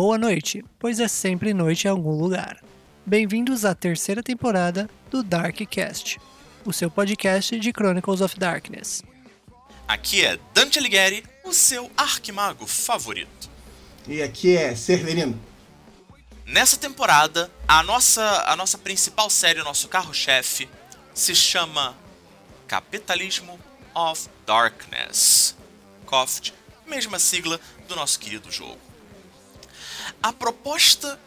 boa noite, pois é sempre noite em algum lugar. Bem-vindos à terceira temporada do Darkcast, o seu podcast de Chronicles of Darkness. Aqui é Dante Alighieri, o seu arquimago favorito. E aqui é Severino. Nessa temporada, a nossa, a nossa principal série, o nosso carro-chefe, se chama Capitalismo of Darkness. COFD, mesma sigla do nosso querido jogo. A proposta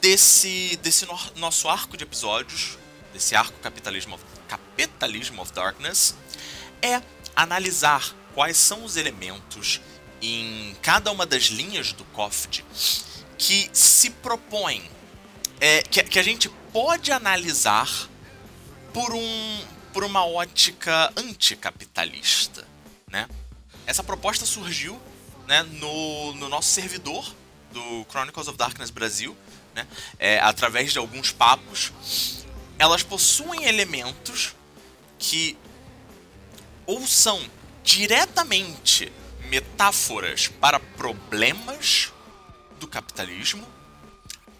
desse, desse no, nosso arco de episódios, desse arco Capitalismo of, Capitalism of Darkness, é analisar quais são os elementos em cada uma das linhas do COFD que se propõem, é, que, que a gente pode analisar por, um, por uma ótica anticapitalista. Né? Essa proposta surgiu né, no, no nosso servidor do Chronicles of Darkness Brasil, né, é, através de alguns papos, elas possuem elementos que ou são diretamente metáforas para problemas do capitalismo,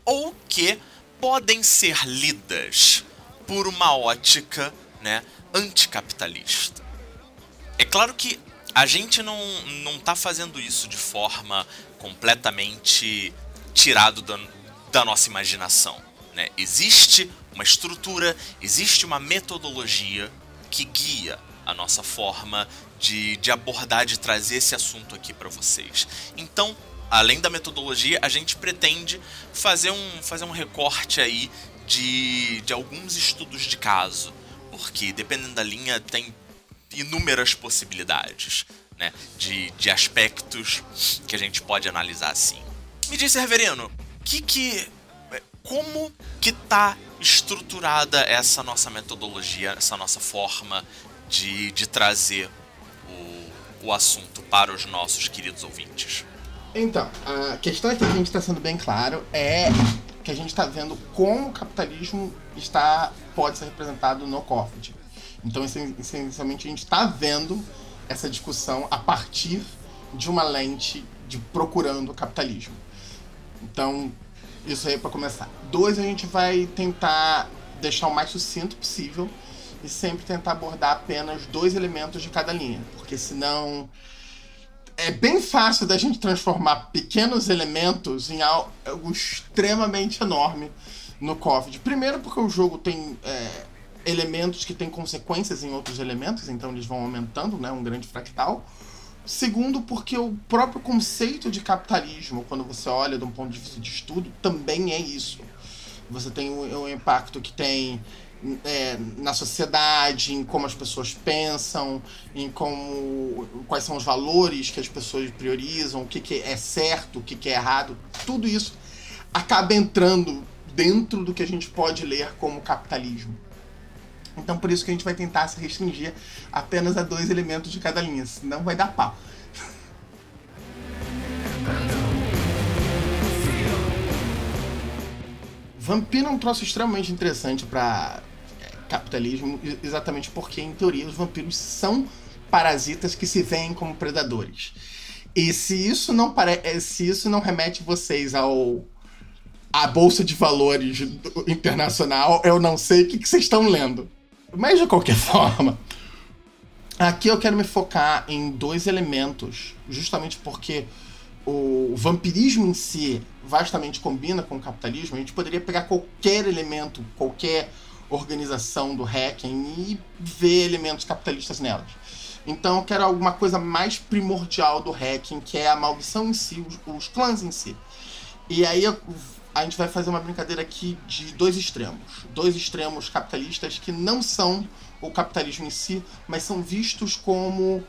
ou que podem ser lidas por uma ótica né, anticapitalista. É claro que a gente não, não tá fazendo isso de forma completamente tirado da, da nossa imaginação. Né? Existe uma estrutura, existe uma metodologia que guia a nossa forma de, de abordar, de trazer esse assunto aqui para vocês. Então, além da metodologia, a gente pretende fazer um, fazer um recorte aí de, de alguns estudos de caso, porque dependendo da linha tem inúmeras possibilidades né, de, de aspectos que a gente pode analisar assim. Me diz, Severino, que que, é, como que tá estruturada essa nossa metodologia, essa nossa forma de, de trazer o, o assunto para os nossos queridos ouvintes? Então, a questão aqui que a gente está sendo bem claro é que a gente está vendo como o capitalismo está pode ser representado no COFID. Então, essencialmente, a gente está vendo essa discussão a partir de uma lente de procurando o capitalismo. Então, isso aí é para começar. Dois, a gente vai tentar deixar o mais sucinto possível e sempre tentar abordar apenas dois elementos de cada linha, porque senão é bem fácil da gente transformar pequenos elementos em algo extremamente enorme no COVID. Primeiro, porque o jogo tem é, elementos que têm consequências em outros elementos, então eles vão aumentando, né, um grande fractal. Segundo, porque o próprio conceito de capitalismo, quando você olha de um ponto de vista de estudo, também é isso. Você tem o, o impacto que tem é, na sociedade, em como as pessoas pensam, em como quais são os valores que as pessoas priorizam, o que, que é certo, o que, que é errado, tudo isso acaba entrando dentro do que a gente pode ler como capitalismo. Então por isso que a gente vai tentar se restringir apenas a dois elementos de cada linha, senão vai dar pau. Vampiro é um troço extremamente interessante para é, capitalismo, exatamente porque, em teoria, os vampiros são parasitas que se veem como predadores. E se isso não. É, se isso não remete vocês ao a bolsa de valores internacional, eu não sei o que vocês estão lendo. Mas de qualquer forma, aqui eu quero me focar em dois elementos, justamente porque o vampirismo em si vastamente combina com o capitalismo. A gente poderia pegar qualquer elemento, qualquer organização do hacking e ver elementos capitalistas nelas. Então eu quero alguma coisa mais primordial do hacking, que é a maldição em si, os, os clãs em si. E aí eu a gente vai fazer uma brincadeira aqui de dois extremos. Dois extremos capitalistas que não são o capitalismo em si, mas são vistos como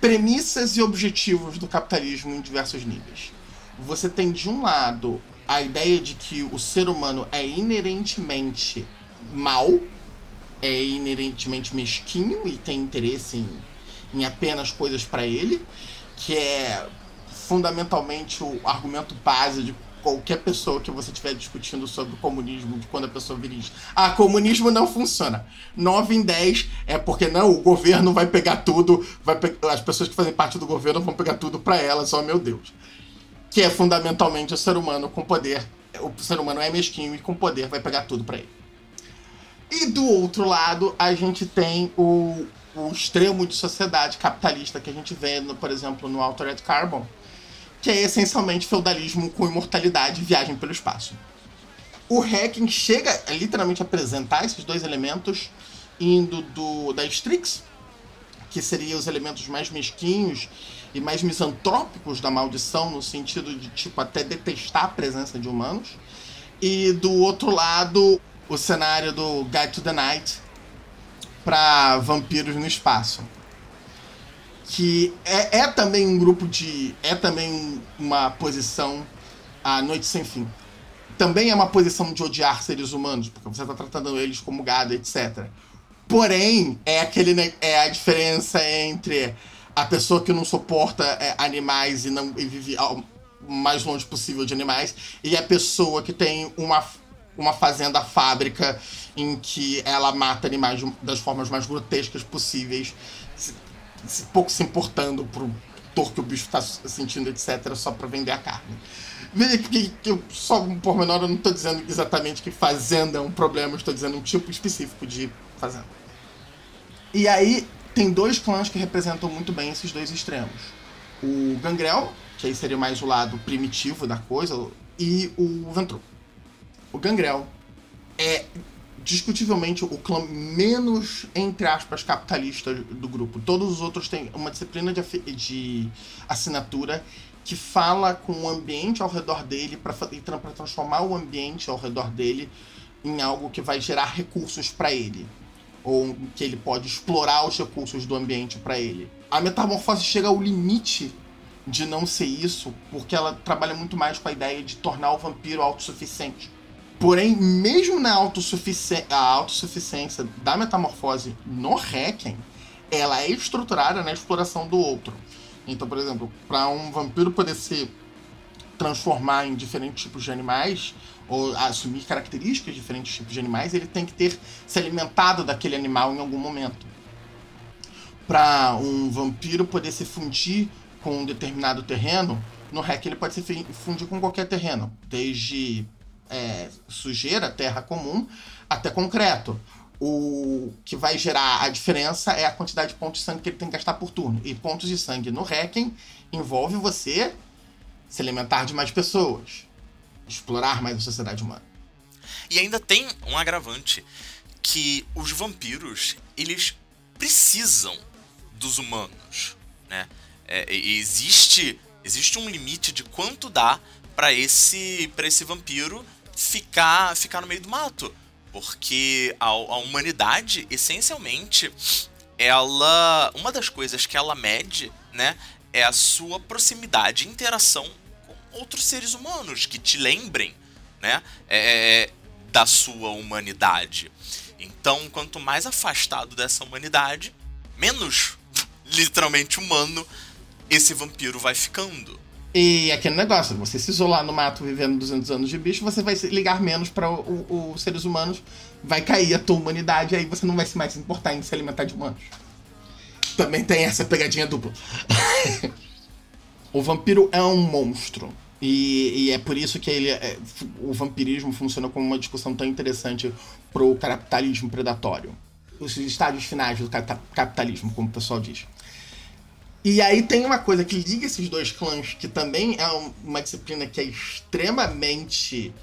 premissas e objetivos do capitalismo em diversos níveis. Você tem de um lado a ideia de que o ser humano é inerentemente mal, é inerentemente mesquinho e tem interesse em, em apenas coisas para ele, que é fundamentalmente o argumento base de qualquer pessoa que você estiver discutindo sobre o comunismo, de quando a pessoa diz, ah, comunismo não funciona. 9 em 10 é porque não, o governo vai pegar tudo, vai pe as pessoas que fazem parte do governo vão pegar tudo para elas, oh meu Deus. que é fundamentalmente o ser humano com poder. O ser humano é mesquinho e com poder vai pegar tudo para ele. E do outro lado, a gente tem o, o extremo de sociedade capitalista que a gente vê, no, por exemplo, no Altered Carbon, que é essencialmente feudalismo com imortalidade e viagem pelo espaço. O Hacking chega a literalmente apresentar esses dois elementos indo do da Strix, que seriam os elementos mais mesquinhos e mais misantrópicos da maldição, no sentido de, tipo, até detestar a presença de humanos. E do outro lado, o cenário do Guide to the Night para vampiros no espaço. Que é, é também um grupo de. É também uma posição a Noite Sem Fim. Também é uma posição de odiar seres humanos, porque você está tratando eles como gado, etc. Porém, é aquele é a diferença entre a pessoa que não suporta é, animais e não e vive ao mais longe possível de animais e a pessoa que tem uma, uma fazenda fábrica em que ela mata animais das formas mais grotescas possíveis, pouco se importando pro dor que o bicho está sentindo, etc., só para vender a carne. Veja que, que eu, só um pormenor, eu não estou dizendo exatamente que fazenda é um problema, estou dizendo um tipo específico de fazenda. E aí, tem dois clãs que representam muito bem esses dois extremos. O Gangrel, que aí seria mais o lado primitivo da coisa, e o Ventru. O Gangrel é discutivelmente o clã menos, entre aspas, capitalista do grupo. Todos os outros têm uma disciplina de, de assinatura que fala com o ambiente ao redor dele para transformar o ambiente ao redor dele em algo que vai gerar recursos para ele ou que ele pode explorar os recursos do ambiente para ele. A metamorfose chega ao limite de não ser isso, porque ela trabalha muito mais com a ideia de tornar o vampiro autossuficiente. Porém, mesmo na autossufici a autossuficiência da metamorfose no Requiem, ela é estruturada na exploração do outro. Então, por exemplo, para um vampiro poder se transformar em diferentes tipos de animais, ou assumir características de diferentes tipos de animais, ele tem que ter se alimentado daquele animal em algum momento. Para um vampiro poder se fundir com um determinado terreno, no REC ele pode se fundir com qualquer terreno, desde é, sujeira, terra comum, até concreto. O que vai gerar a diferença é a quantidade de pontos de sangue que ele tem que gastar por turno. E pontos de sangue no Requiem envolve você se alimentar de mais pessoas explorar mais a sociedade humana. E ainda tem um agravante que os vampiros eles precisam dos humanos, né? É, existe existe um limite de quanto dá para esse para esse vampiro ficar ficar no meio do mato, porque a, a humanidade essencialmente ela uma das coisas que ela mede, né, é a sua proximidade e interação outros seres humanos que te lembrem, né, é, da sua humanidade. Então, quanto mais afastado dessa humanidade, menos literalmente humano esse vampiro vai ficando. E aquele negócio, você se isolar no mato vivendo 200 anos de bicho, você vai ligar menos para os seres humanos, vai cair a tua humanidade, aí você não vai se mais importar em se alimentar de humanos. Também tem essa pegadinha dupla. o vampiro é um monstro. E, e, é por isso que ele, é, o vampirismo funciona como uma discussão tão interessante pro capitalismo predatório. Os estádios finais do capitalismo, como o pessoal diz. E aí tem uma coisa que liga esses dois clãs, que também é uma disciplina que é extremamente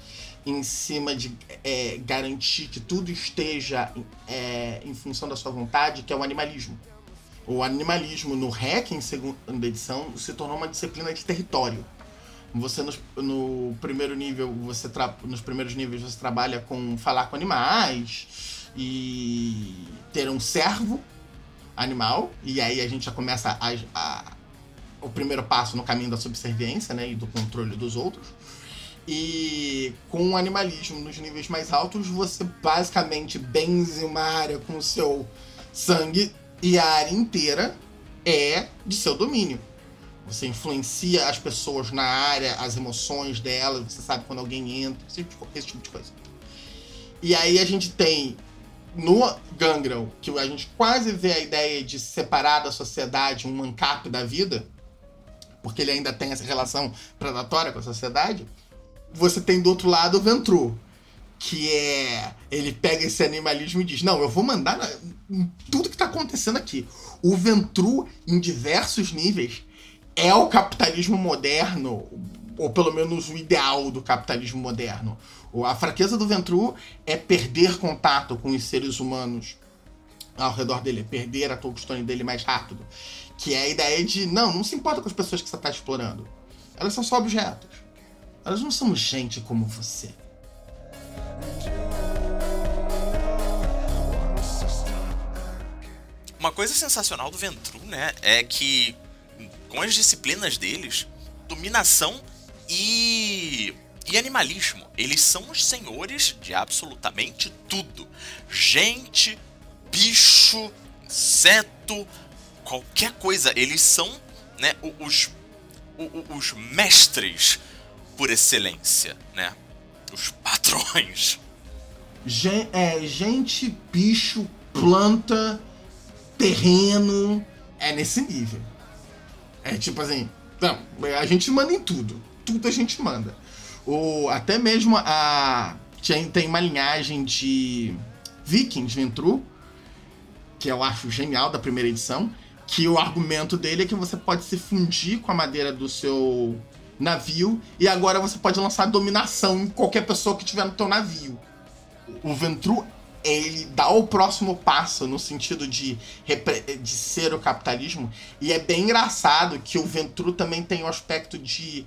em cima de é, garantir que tudo esteja é, em função da sua vontade, que é o animalismo. O animalismo no REC, em segunda edição, se tornou uma disciplina de território. Você no, no primeiro nível, você tra, nos primeiros níveis você trabalha com falar com animais e ter um servo animal. E aí a gente já começa a, a, o primeiro passo no caminho da subserviência né, e do controle dos outros. E com o animalismo nos níveis mais altos, você basicamente benze uma área com o seu sangue e a área inteira é de seu domínio. Você influencia as pessoas na área, as emoções delas, você sabe quando alguém entra, esse tipo, esse tipo de coisa. E aí a gente tem no Gangrel, que a gente quase vê a ideia de separar da sociedade um mancap da vida, porque ele ainda tem essa relação predatória com a sociedade. Você tem do outro lado o Ventru, que é. Ele pega esse animalismo e diz: Não, eu vou mandar na, em tudo que tá acontecendo aqui. O Ventru, em diversos níveis, é o capitalismo moderno, ou pelo menos o ideal do capitalismo moderno. A fraqueza do Ventru é perder contato com os seres humanos ao redor dele, é perder a touchstone dele mais rápido. Que é a ideia de, não, não se importa com as pessoas que você está explorando. Elas são só objetos. Elas não são gente como você. Uma coisa sensacional do Ventru, né, é que com as disciplinas deles, dominação e e animalismo. Eles são os senhores de absolutamente tudo. Gente, bicho, inseto, qualquer coisa. Eles são, né, os os mestres por excelência, né? Os patrões. Gen é, gente, bicho, planta, terreno. É nesse nível. É tipo assim. Não, a gente manda em tudo. Tudo a gente manda. O, até mesmo a. Tem uma linhagem de Vikings Ventru, que eu acho genial da primeira edição. Que o argumento dele é que você pode se fundir com a madeira do seu navio e agora você pode lançar dominação em qualquer pessoa que tiver no teu navio. O Ventru ele dá o próximo passo no sentido de, de ser o capitalismo. E é bem engraçado que o Ventru também tem o aspecto de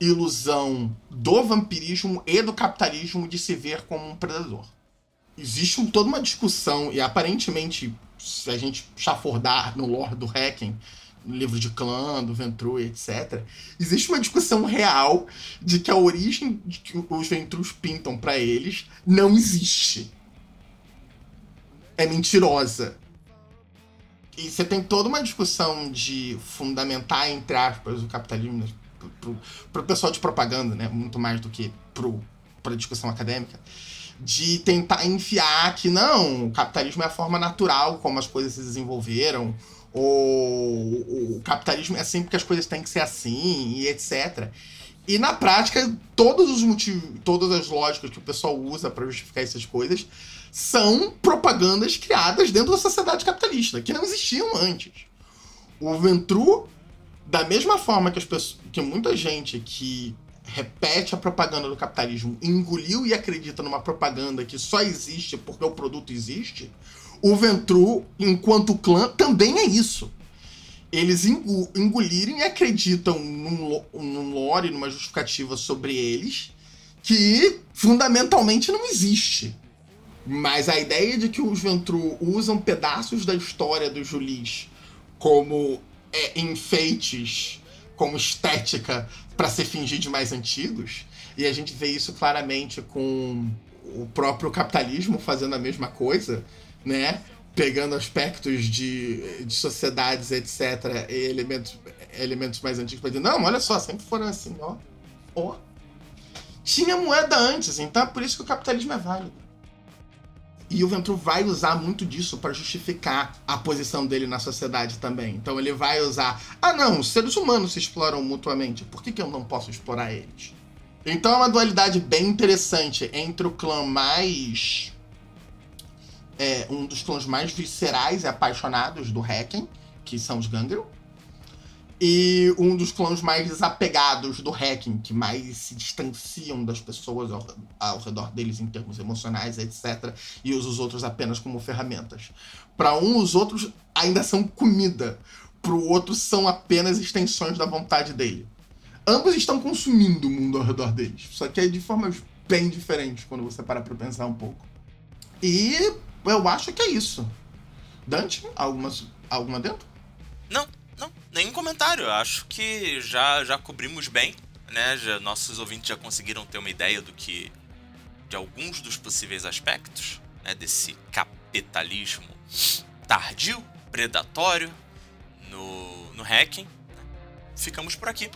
ilusão do vampirismo e do capitalismo de se ver como um predador. Existe toda uma discussão, e aparentemente, se a gente chafurdar no lore do Hacking, no livro de clã, do Ventru, etc., existe uma discussão real de que a origem que os Ventrus pintam para eles não existe é mentirosa. E você tem toda uma discussão de fundamentar, entre aspas, o capitalismo pro, pro pessoal de propaganda, né? Muito mais do que pro, pra discussão acadêmica. De tentar enfiar que não, o capitalismo é a forma natural como as coisas se desenvolveram, ou o capitalismo é assim porque as coisas têm que ser assim, e etc. E na prática, todos os motivos, todas as lógicas que o pessoal usa para justificar essas coisas são propagandas criadas dentro da sociedade capitalista, que não existiam antes. O Ventru, da mesma forma que, as pessoas, que muita gente que repete a propaganda do capitalismo engoliu e acredita numa propaganda que só existe porque o produto existe, o Ventru, enquanto clã, também é isso. Eles engolirem e acreditam num, num lore, numa justificativa sobre eles, que fundamentalmente não existe. Mas a ideia de que os Ventru usam pedaços da história do Julis como é, enfeites, como estética, para se fingir de mais antigos, e a gente vê isso claramente com o próprio capitalismo fazendo a mesma coisa, né? Pegando aspectos de, de sociedades, etc., e elementos, elementos mais antigos para dizer, não, olha só, sempre foram assim, ó. ó. Tinha moeda antes, então é por isso que o capitalismo é válido. E o Ventru vai usar muito disso para justificar a posição dele na sociedade também. Então ele vai usar: ah, não, os seres humanos se exploram mutuamente, por que, que eu não posso explorar eles? Então é uma dualidade bem interessante entre o clã mais. É, um dos clãs mais viscerais e apaixonados do Hacken, que são os Gangrel, e um dos clãs mais desapegados do hacking, que mais se distanciam das pessoas ao, ao redor deles em termos emocionais, etc. E usa os outros apenas como ferramentas. Para um, os outros ainda são comida. Para o outro, são apenas extensões da vontade dele. Ambos estão consumindo o mundo ao redor deles. Só que é de formas bem diferentes quando você para pra pensar um pouco. E eu acho que é isso. Dante, alguma, alguma dentro? Não, nenhum comentário. Acho que já, já cobrimos bem, né? Já, nossos ouvintes já conseguiram ter uma ideia do que. de alguns dos possíveis aspectos né, desse capitalismo tardio, predatório no, no hacking. Ficamos por aqui.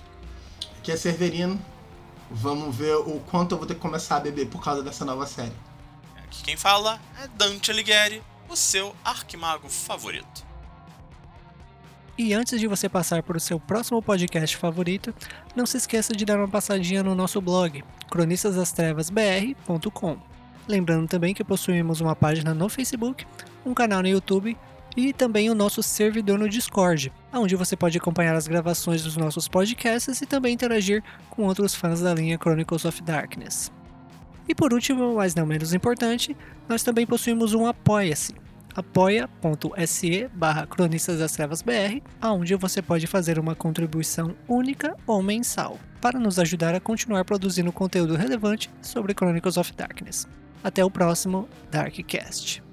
Aqui é Severino. Vamos ver o quanto eu vou ter que começar a beber por causa dessa nova série. Aqui quem fala é Dante Alighieri, o seu arquimago favorito. E antes de você passar para o seu próximo podcast favorito, não se esqueça de dar uma passadinha no nosso blog, cronistasdastrevasbr.com. Lembrando também que possuímos uma página no Facebook, um canal no YouTube e também o nosso servidor no Discord, onde você pode acompanhar as gravações dos nossos podcasts e também interagir com outros fãs da linha Chronicles of Darkness. E por último, mas não menos importante, nós também possuímos um Apoia-se, apoia.se barra Cronistas das Trevas BR, onde você pode fazer uma contribuição única ou mensal, para nos ajudar a continuar produzindo conteúdo relevante sobre Chronicles of Darkness. Até o próximo Darkcast.